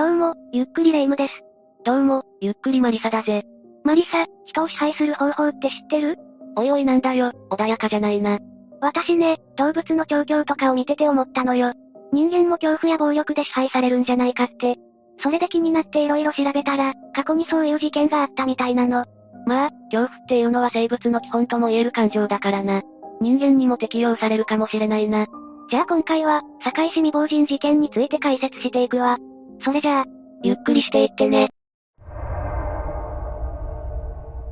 どうも、ゆっくりレ夢ムです。どうも、ゆっくりマリサだぜ。マリサ、人を支配する方法って知ってる？おいおいなんだよ、穏やかじゃないな。私ね、動物の調教とかを見てて思ったのよ。人間も恐怖や暴力で支配されるんじゃないかって。それで気になって色々調べたら、過去にそういう事件があったみたいなの。まあ、恐怖っていうのは生物の基本とも言える感情だからな。人間にも適用されるかもしれないな。じゃあ今回は、堺市未亡人事件について解説していくわ。それじゃあ、ゆっくりしていってね。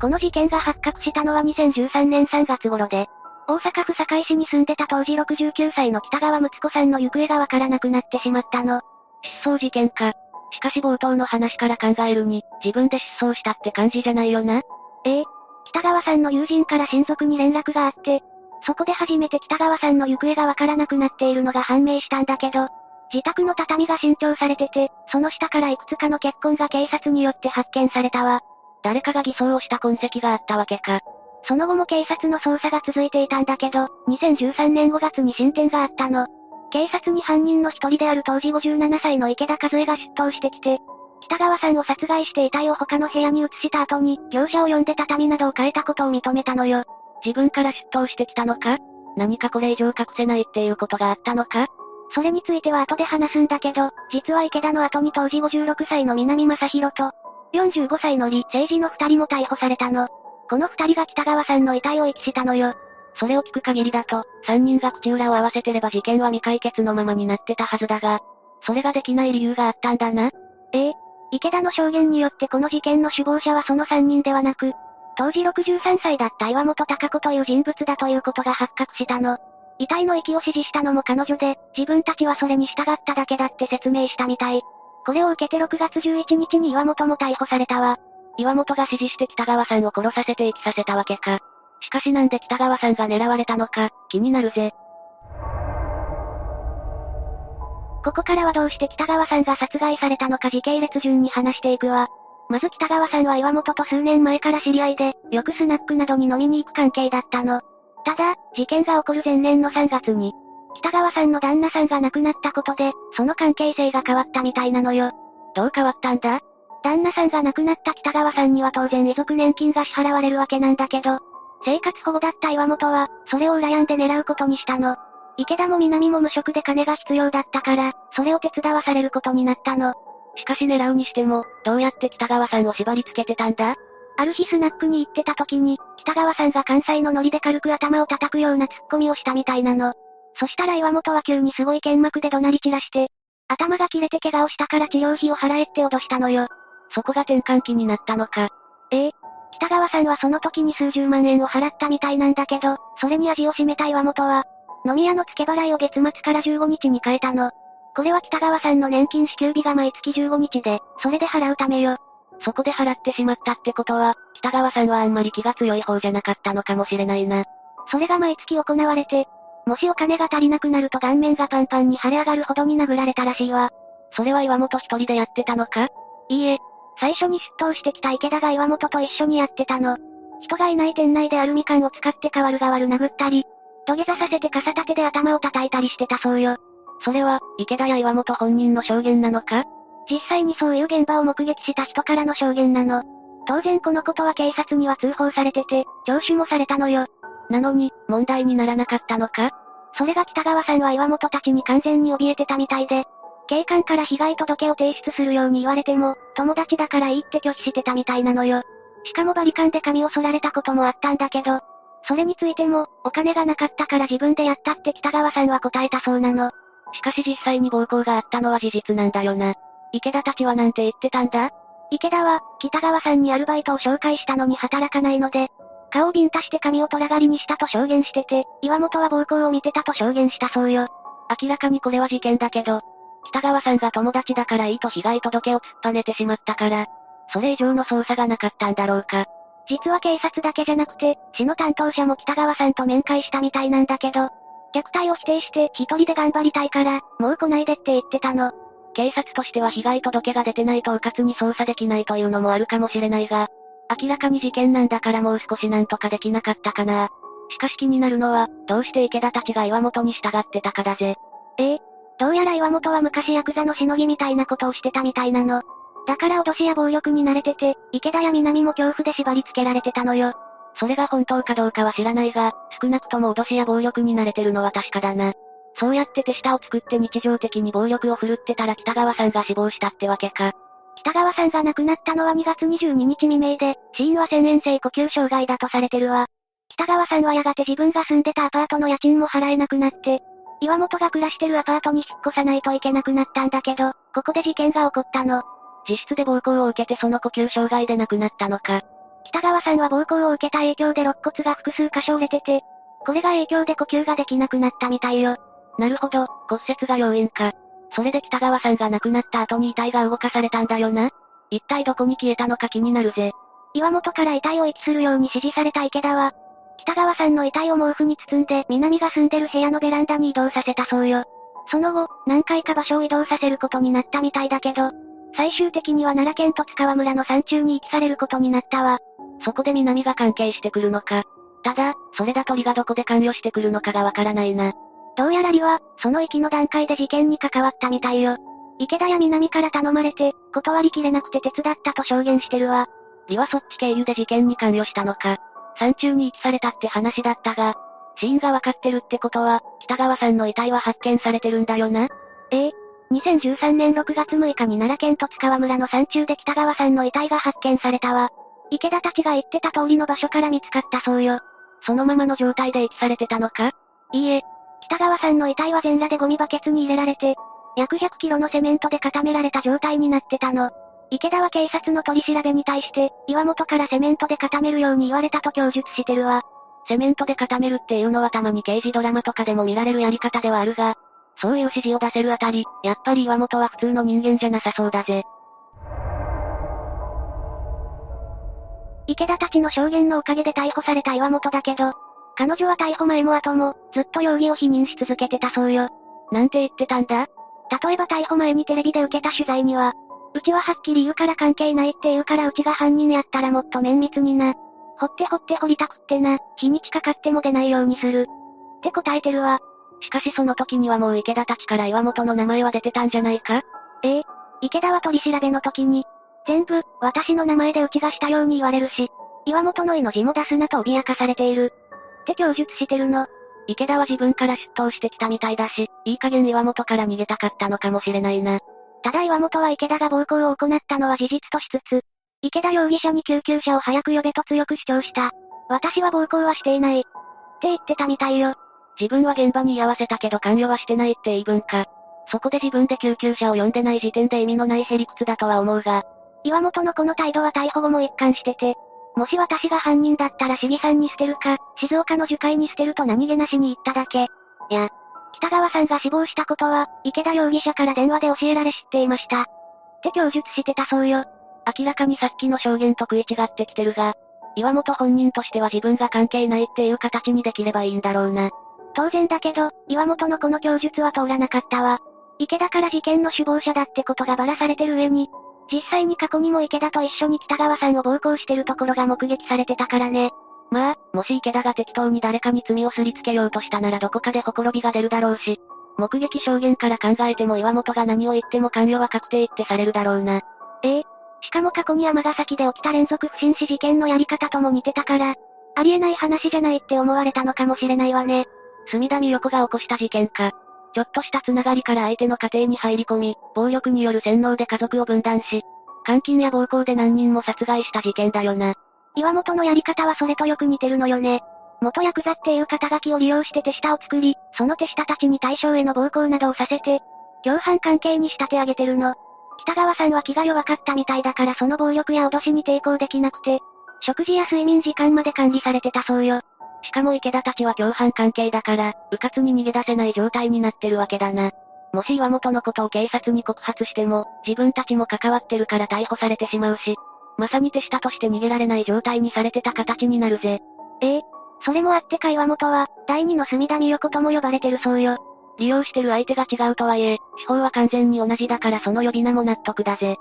この事件が発覚したのは2013年3月頃で、大阪府堺市に住んでた当時69歳の北川睦子さんの行方がわからなくなってしまったの。失踪事件か。しかし冒頭の話から考えるに、自分で失踪したって感じじゃないよな。ええ。北川さんの友人から親族に連絡があって、そこで初めて北川さんの行方がわからなくなっているのが判明したんだけど、自宅の畳が新調されてて、その下からいくつかの血痕が警察によって発見されたわ。誰かが偽装をした痕跡があったわけか。その後も警察の捜査が続いていたんだけど、2013年5月に進展があったの。警察に犯人の一人である当時57歳の池田和恵が出頭してきて、北川さんを殺害して遺体を他の部屋に移した後に、業者を呼んで畳などを変えたことを認めたのよ。自分から出頭してきたのか？何かこれ以上隠せないっていうことがあったのか？それについては後で話すんだけど、実は池田の後に当時56歳の南正宏と、45歳の李誠治の二人も逮捕されたの。この二人が北川さんの遺体を遺棄したのよ。それを聞く限りだと、三人が口裏を合わせてれば事件は未解決のままになってたはずだが、それができない理由があったんだな。ええ。池田の証言によってこの事件の首謀者はその三人ではなく、当時63歳だった岩本隆子という人物だということが発覚したの。遺体の遺棄を指示したのも彼女で、自分たちはそれに従っただけだって説明したみたい。これを受けて6月11日に岩本も逮捕されたわ。岩本が指示して北川さんを殺させて遺棄させたわけか。しかしなんで北川さんが狙われたのか、気になるぜ。ここからはどうして北川さんが殺害されたのか時系列順に話していくわ。まず北川さんは岩本と数年前から知り合いで、よくスナックなどに飲みに行く関係だったの。ただ、事件が起こる前年の3月に、北川さんの旦那さんが亡くなったことで、その関係性が変わったみたいなのよ。どう変わったんだ？旦那さんが亡くなった北川さんには当然遺族年金が支払われるわけなんだけど、生活保護だった岩本は、それを羨んで狙うことにしたの。池田も南も無職で金が必要だったから、それを手伝わされることになったの。しかし狙うにしても、どうやって北川さんを縛り付けてたんだ？ある日スナックに行ってた時に、北川さんが関西のノリで軽く頭を叩くようなツッコミをしたみたいなの。そしたら岩本は急にすごい剣幕で怒鳴り散らして、頭が切れて怪我をしたから治療費を払えって脅したのよ。そこが転換期になったのか。ええ。北川さんはその時に数十万円を払ったみたいなんだけど、それに味を占めた岩本は、飲み屋の付け払いを月末から15日に変えたの。これは北川さんの年金支給日が毎月15日で、それで払うためよ。そこで払ってしまったってことは、北川さんはあんまり気が強い方じゃなかったのかもしれないな。それが毎月行われて、もしお金が足りなくなると顔面がパンパンに腫れ上がるほどに殴られたらしいわ。それは岩本一人でやってたのか？いいえ。最初に出頭してきた池田が岩本と一緒にやってたの。人がいない店内でアルミ缶を使って代わる代わる殴ったり、土下座させて傘立てで頭を叩いたりしてたそうよ。それは、池田や岩本本人の証言なのか？実際にそういう現場を目撃した人からの証言なの。当然このことは警察には通報されてて、聴取もされたのよ。なのに、問題にならなかったのか？それが北川さんは岩本たちに完全に怯えてたみたいで、警官から被害届を提出するように言われても、友達だからいいって拒否してたみたいなのよ。しかもバリカンで髪を剃られたこともあったんだけど、それについても、お金がなかったから自分でやったって北川さんは答えたそうなの。しかし実際に暴行があったのは事実なんだよな。池田たちはなんて言ってたんだ？池田は、北川さんにアルバイトを紹介したのに働かないので、顔をビンタして髪を虎刈りにしたと証言してて、岩本は暴行を見てたと証言したそうよ。明らかにこれは事件だけど、北川さんが友達だからいいと被害届を突っぱねてしまったから、それ以上の捜査がなかったんだろうか。実は警察だけじゃなくて、市の担当者も北川さんと面会したみたいなんだけど、虐待を否定して一人で頑張りたいから、もう来ないでって言ってたの。警察としては被害届が出てないと迂闊に捜査できないというのもあるかもしれないが、明らかに事件なんだからもう少しなんとかできなかったかな。しかし気になるのは、どうして池田たちが岩本に従ってたかだぜ。ええどうやら岩本は昔ヤクザのしのぎみたいなことをしてたみたいなの。だから脅しや暴力に慣れてて、池田や南も恐怖で縛り付けられてたのよ。それが本当かどうかは知らないが、少なくとも脅しや暴力に慣れてるのは確かだな。そうやって手下を作って日常的に暴力を振るってたら北川さんが死亡したってわけか。北川さんが亡くなったのは2月22日未明で、死因は遷延性呼吸障害だとされてるわ。北川さんはやがて自分が住んでたアパートの家賃も払えなくなって、岩本が暮らしてるアパートに引っ越さないといけなくなったんだけど、ここで事件が起こったの。自室で暴行を受けてその呼吸障害で亡くなったのか。北川さんは暴行を受けた影響で肋骨が複数箇所折れてて、これが影響で呼吸ができなくなったみたいよ。なるほど、骨折が要因か。それで北川さんが亡くなった後に遺体が動かされたんだよな。一体どこに消えたのか気になるぜ。岩本から遺体を遺棄するように指示された池田は、北川さんの遺体を毛布に包んで南が住んでる部屋のベランダに移動させたそうよ。その後、何回か場所を移動させることになったみたいだけど、最終的には奈良県十津川村の山中に遺棄されることになったわ。そこで南が関係してくるのか。ただ、それだと李がどこで関与してくるのかがわからないな。どうやら李は、その息の段階で事件に関わったみたいよ。池田や南から頼まれて、断りきれなくて手伝ったと証言してるわ。李はそっち経由で事件に関与したのか。山中に遺棄されたって話だったが、死因がわかってるってことは、北川さんの遺体は発見されてるんだよなええ。2013年6月6日に奈良県十津川村の山中で北川さんの遺体が発見されたわ。池田たちが言ってた通りの場所から見つかったそうよ。そのままの状態で遺棄されてたのか？いいえ。北川さんの遺体は全裸でゴミバケツに入れられて、約100キロのセメントで固められた状態になってたの。池田は警察の取り調べに対して、岩本からセメントで固めるように言われたと供述してるわ。セメントで固めるっていうのはたまに刑事ドラマとかでも見られるやり方ではあるが、そういう指示を出せるあたり、やっぱり岩本は普通の人間じゃなさそうだぜ。池田たちの証言のおかげで逮捕された岩本だけど、彼女は逮捕前も後も、ずっと容疑を否認し続けてたそうよ。なんて言ってたんだ？例えば逮捕前にテレビで受けた取材には、うちははっきり言うから関係ないって言うからうちが犯人やったらもっと綿密にな。掘って掘って掘りたくってな、日にちかかっても出ないようにする。って答えてるわ。しかしその時にはもう池田たちから岩本の名前は出てたんじゃないか？ええ。池田は取り調べの時に、全部、私の名前でうちがしたように言われるし、岩本の命も出すなと脅かされている。って供述してるの。池田は自分から出頭してきたみたいだし、いい加減岩本から逃げたかったのかもしれないな。ただ岩本は池田が暴行を行ったのは事実としつつ、池田容疑者に救急車を早く呼べと強く主張した。私は暴行はしていない。って言ってたみたいよ。自分は現場に居合わせたけど関与はしてないって言い分か。そこで自分で救急車を呼んでない時点で意味のないへりくつだとは思うが。岩本のこの態度は逮捕後も一貫してて、もし私が犯人だったら市議さんに捨てるか、静岡の樹海に捨てると何気なしに言っただけ。いや、北川さんが死亡したことは、池田容疑者から電話で教えられ知っていました。って供述してたそうよ。明らかにさっきの証言と食い違ってきてるが、岩本本人としては自分が関係ないっていう形にできればいいんだろうな。当然だけど、岩本のこの供述は通らなかったわ。池田から事件の首謀者だってことがばらされてる上に、実際に過去にも池田と一緒に北川さんを暴行してるところが目撃されてたからね。まあ、もし池田が適当に誰かに罪をすりつけようとしたならどこかでほころびが出るだろうし、目撃証言から考えても岩本が何を言っても関与は確定ってされるだろうな。ええ。しかも過去に山崎で起きた連続不審死事件のやり方とも似てたから、ありえない話じゃないって思われたのかもしれないわね。墨田美代子が起こした事件か。ちょっとしたつながりから相手の家庭に入り込み、暴力による洗脳で家族を分断し、監禁や暴行で何人も殺害した事件だよな。岩本のやり方はそれとよく似てるのよね。元ヤクザっていう肩書きを利用して手下を作り、その手下たちに対象への暴行などをさせて、共犯関係に仕立て上げてるの。北川さんは気が弱かったみたいだからその暴力や脅しに抵抗できなくて、食事や睡眠時間まで管理されてたそうよ。しかも池田たちは共犯関係だから、迂闊に逃げ出せない状態になってるわけだな。もし岩本のことを警察に告発しても、自分たちも関わってるから逮捕されてしまうし、まさに手下として逃げられない状態にされてた形になるぜ。ええ。それもあってか岩本は、第二の隅田美代子とも呼ばれてるそうよ。利用してる相手が違うとはいえ、手法は完全に同じだからその呼び名も納得だぜ。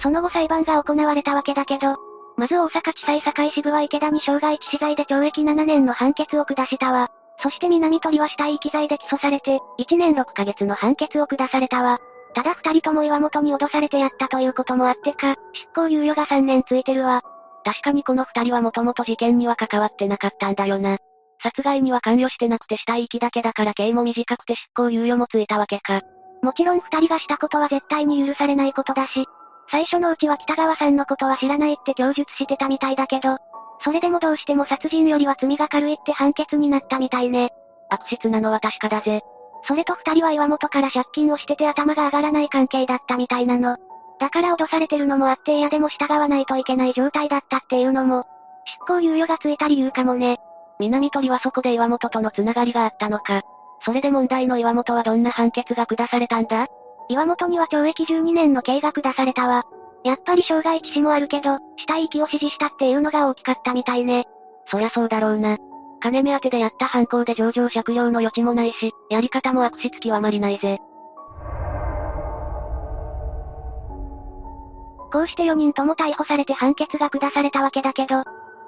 その後裁判が行われたわけだけど、まず大阪地裁堺支部は池田に傷害致死罪で懲役7年の判決を下したわ。そして南鳥は死体遺棄罪で起訴されて、1年6ヶ月の判決を下されたわ。ただ二人とも岩本に脅されてやったということもあってか、執行猶予が3年ついてるわ。確かにこの二人はもともと事件には関わってなかったんだよな。殺害には関与してなくて死体遺棄だけだから刑も短くて執行猶予もついたわけか。もちろん二人がしたことは絶対に許されないことだし、最初のうちは北川さんのことは知らないって供述してたみたいだけど、それでもどうしても殺人よりは罪が軽いって判決になったみたいね。悪質なのは確かだぜ。それと二人は岩本から借金をしてて頭が上がらない関係だったみたいなの。だから脅されてるのもあって嫌でも従わないといけない状態だったっていうのも、執行猶予がついた理由かもね。南鳥はそこで岩本とのつながりがあったのか。それで問題の岩本はどんな判決が下されたんだ？岩本には懲役12年の刑が下されたわ。やっぱり傷害致死もあるけど、死体遺棄を指示したっていうのが大きかったみたいね。そりゃそうだろうな。金目当てでやった犯行で上場借用の余地もないし、やり方も悪質極まりないぜ。こうして4人とも逮捕されて判決が下されたわけだけど、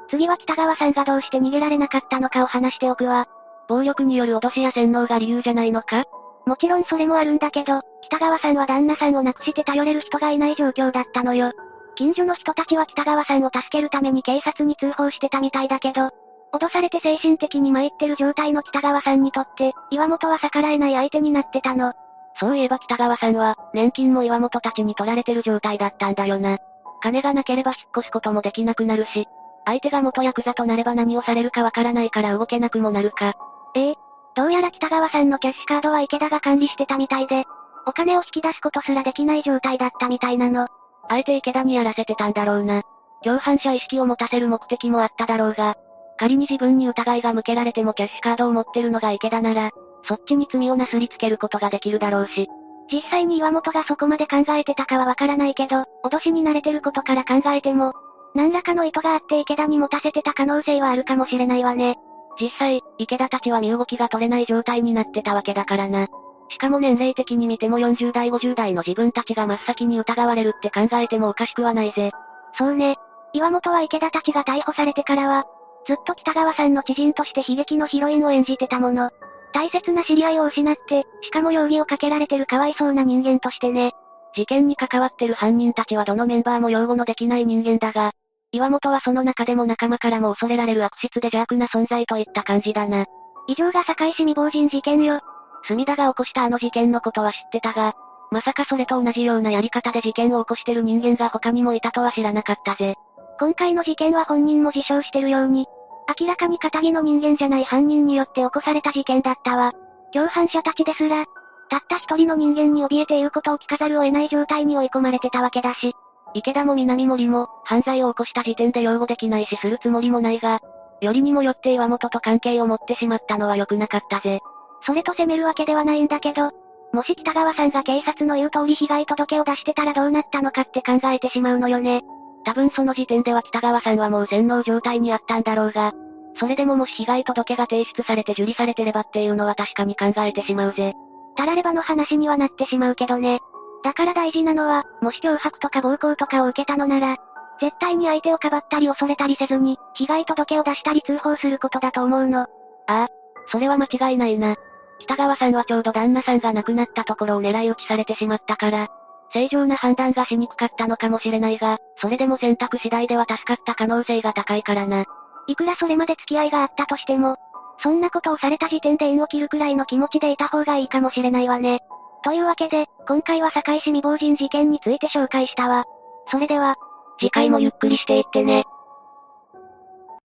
次は北川さんがどうして逃げられなかったのかを話しておくわ。暴力による脅しや洗脳が理由じゃないのか？もちろんそれもあるんだけど、北川さんは旦那さんを亡くして頼れる人がいない状況だったのよ。近所の人たちは北川さんを助けるために警察に通報してたみたいだけど、脅されて精神的に参ってる状態の北川さんにとって、岩本は逆らえない相手になってたの。そういえば北川さんは、年金も岩本たちに取られてる状態だったんだよな。金がなければ引っ越すこともできなくなるし、相手が元ヤクザとなれば何をされるかわからないから動けなくもなるか。ええどうやら北川さんのキャッシュカードは池田が管理してたみたいで、お金を引き出すことすらできない状態だったみたいなの。あえて池田にやらせてたんだろうな。共犯者意識を持たせる目的もあっただろうが、仮に自分に疑いが向けられてもキャッシュカードを持ってるのが池田なら、そっちに罪をなすりつけることができるだろうし。実際に岩本がそこまで考えてたかはわからないけど、脅しに慣れてることから考えても、何らかの意図があって池田に持たせてた可能性はあるかもしれないわね。実際、池田たちは身動きが取れない状態になってたわけだからな。しかも年齢的に見ても40代50代の自分たちが真っ先に疑われるって考えてもおかしくはないぜ。そうね。岩本は池田たちが逮捕されてからは、ずっと北川さんの知人として悲劇のヒロインを演じてたもの。大切な知り合いを失って、しかも容疑をかけられてるかわいそうな人間としてね。事件に関わってる犯人たちはどのメンバーも擁護のできない人間だが、岩本はその中でも仲間からも恐れられる悪質で邪悪な存在といった感じだな。以上が堺市未亡人事件よ。隅田が起こしたあの事件のことは知ってたが、まさかそれと同じようなやり方で事件を起こしてる人間が他にもいたとは知らなかったぜ。今回の事件は本人も自称してるように、明らかに仇の人間じゃない犯人によって起こされた事件だったわ。共犯者たちですら、たった一人の人間に怯えていることを聞かざるを得ない状態に追い込まれてたわけだし、池田も南森も、犯罪を起こした時点で擁護できないしするつもりもないが、よりにもよって岩本と関係を持ってしまったのは良くなかったぜ。それと責めるわけではないんだけど、もし北川さんが警察の言う通り被害届を出してたらどうなったのかって考えてしまうのよね。多分その時点では北川さんはもう洗脳状態にあったんだろうが、それでももし被害届が提出されて受理されてればっていうのは確かに考えてしまうぜ。たらればの話にはなってしまうけどね。だから大事なのは、もし脅迫とか暴行とかを受けたのなら、絶対に相手をかばったり恐れたりせずに、被害届を出したり通報することだと思うの。ああ、それは間違いないな。北川さんはちょうど旦那さんが亡くなったところを狙い撃ちされてしまったから、正常な判断がしにくかったのかもしれないが、それでも選択次第では助かった可能性が高いからな。いくらそれまで付き合いがあったとしても、そんなことをされた時点で縁を切るくらいの気持ちでいた方がいいかもしれないわね。というわけで、今回は堺市未亡人事件について紹介したわ。それでは、次回もゆっくりしていってね。